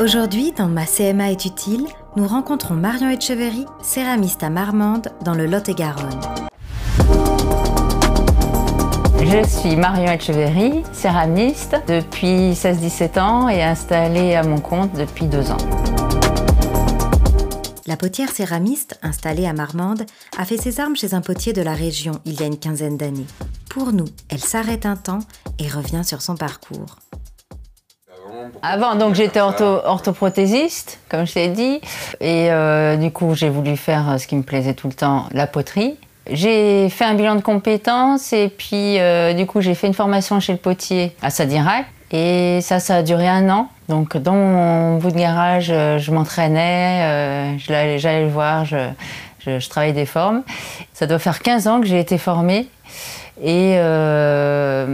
Aujourd'hui, dans Ma CMA est utile, nous rencontrons Marion Etcheverry, céramiste à Marmande, dans le Lot-et-Garonne. Je suis Marion Etcheverry, céramiste depuis 16-17 ans et installée à mon compte depuis deux ans. La potière céramiste, installée à Marmande, a fait ses armes chez un potier de la région il y a une quinzaine d'années. Pour nous, elle s'arrête un temps et revient sur son parcours. Avant, donc j'étais orthoprothésiste, comme je t'ai dit, et euh, du coup j'ai voulu faire ce qui me plaisait tout le temps, la poterie. J'ai fait un bilan de compétences et puis euh, du coup j'ai fait une formation chez le potier à Sadirac et ça, ça a duré un an. Donc dans mon bout de garage, euh, je m'entraînais, j'allais le voir, je, je, travaillais des formes. Ça doit faire 15 ans que j'ai été formée et euh,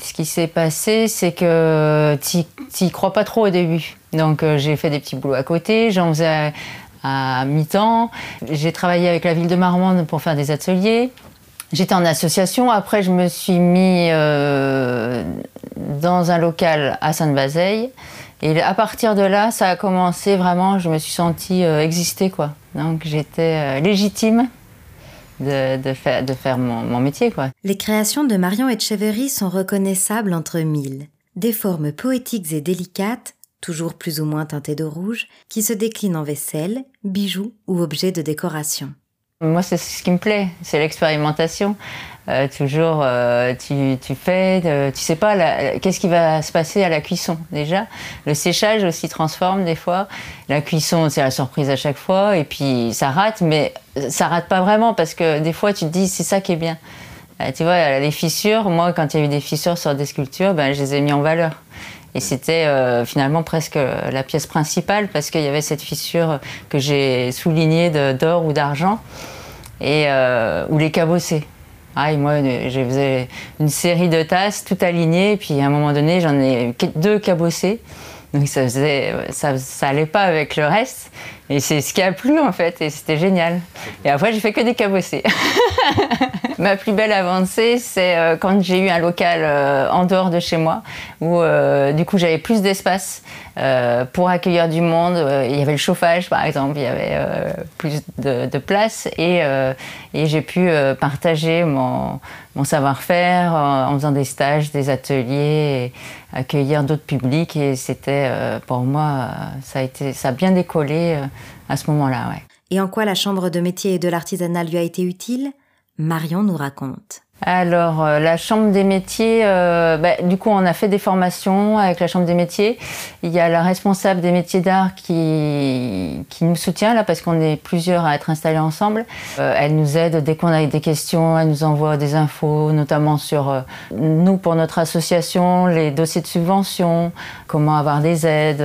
ce qui s'est passé, c'est que tu n'y crois pas trop au début. Donc euh, j'ai fait des petits boulots à côté, j'en faisais à, mi-temps. J'ai travaillé avec la ville de Marmande pour faire des ateliers. J'étais en association. Après, je me suis mis euh, dans un local à Sainte-Bazeille. Et à partir de là, ça a commencé vraiment, je me suis sentie exister. Quoi. Donc j'étais légitime de, faire, de faire mon, métier. Quoi. Les créations de Marion Etcheverry sont reconnaissables entre mille. Des formes poétiques et délicates, toujours plus ou moins teintées de rouge, qui se déclinent en vaisselle, bijoux ou objets de décoration. Moi, c'est ce qui me plaît, c'est l'expérimentation. Euh, toujours, euh, tu, tu, fais, euh, tu sais pas qu'est-ce qui va se passer à la cuisson déjà. Le séchage aussi transforme des fois. La cuisson, c'est la surprise à chaque fois, et puis ça rate, mais ça rate pas vraiment parce que des fois, tu te dis c'est ça qui est bien. tu vois, les fissures, moi, quand il y a eu des fissures sur des sculptures, ben, je les ai mis en valeur. Et c'était finalement presque la pièce principale parce qu'il y avait cette fissure que j'ai soulignée d'or ou d'argent et ou les cabossés. Ah, moi, je faisais une série de tasses tout alignées, puis à un moment donné, j'en ai deux cabossées. Donc ça faisait, ça, ça allait pas avec le reste. Et c'est ce qui a plu en fait, et c'était génial. Et après, j'ai fait que des cabossés. Ma plus belle avancée, c'est euh, quand j'ai eu un local euh, en dehors de chez moi, où euh, du coup j'avais plus d'espace pour accueillir du monde. il y avait le chauffage, par exemple, il y avait plus de, place, et, et j'ai pu partager mon, savoir-faire en faisant des stages, des ateliers, accueillir d'autres publics. Et c'était pour moi, ça a, été, ça a bien décollé à ce moment-là. Et en quoi la Chambre de métier et de l'artisanat lui a été utile? Marion nous raconte. Alors, euh, la Chambre des métiers, euh, bah, du coup, on a fait des formations avec la Chambre des métiers. Il y a la responsable des métiers d'art qui, qui nous soutient là parce qu'on est plusieurs à être installés ensemble. Euh, elle nous aide dès qu'on a des questions, elle nous envoie des infos, notamment sur nous, pour notre association, les dossiers de subvention, comment avoir des aides.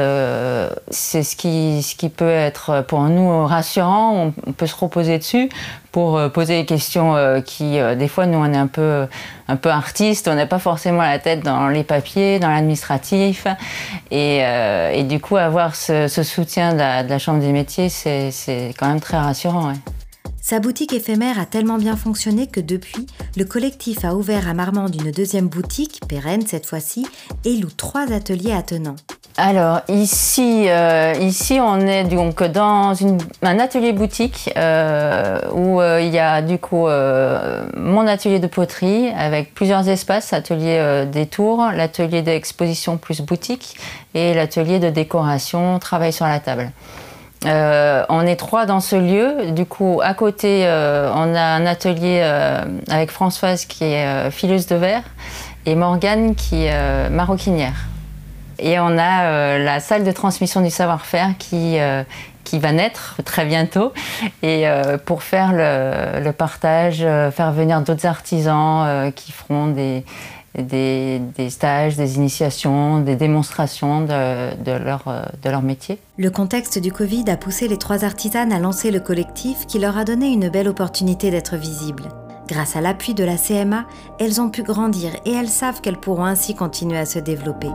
C'est ce qui, ce qui peut être pour nous rassurant, on peut se reposer dessus pour poser des questions qui, des fois, nous, on est un peu, un peu artiste, on n'a pas forcément la tête dans les papiers, dans l'administratif. Et, euh, du coup, avoir ce, soutien de la, Chambre des métiers, c'est quand même très rassurant. Sa boutique éphémère a tellement bien fonctionné que depuis, le collectif a ouvert à Marmande une deuxième boutique, pérenne cette fois-ci, et loue trois ateliers attenants. Alors ici, euh, ici on est donc dans un atelier boutique euh, où euh, il y a du coup mon atelier de poterie avec plusieurs espaces, atelier des tours, l'atelier d'exposition plus boutique et l'atelier de décoration, travail sur la table. on est trois dans ce lieu. Du coup, à côté, on a un atelier avec Françoise qui est fileuse de verre et Morgane qui est maroquinière. Et on a euh, la salle de transmission du savoir-faire qui, euh, qui va naître très bientôt. Et euh, pour faire le, partage, faire venir d'autres artisans qui feront des, des, stages, des initiations, des démonstrations de, leur, de leur métier. Le contexte du Covid a poussé les trois artisanes à lancer le collectif qui leur a donné une belle opportunité d'être visibles. Grâce à l'appui de la CMA, elles ont pu grandir et elles savent qu'elles pourront ainsi continuer à se développer.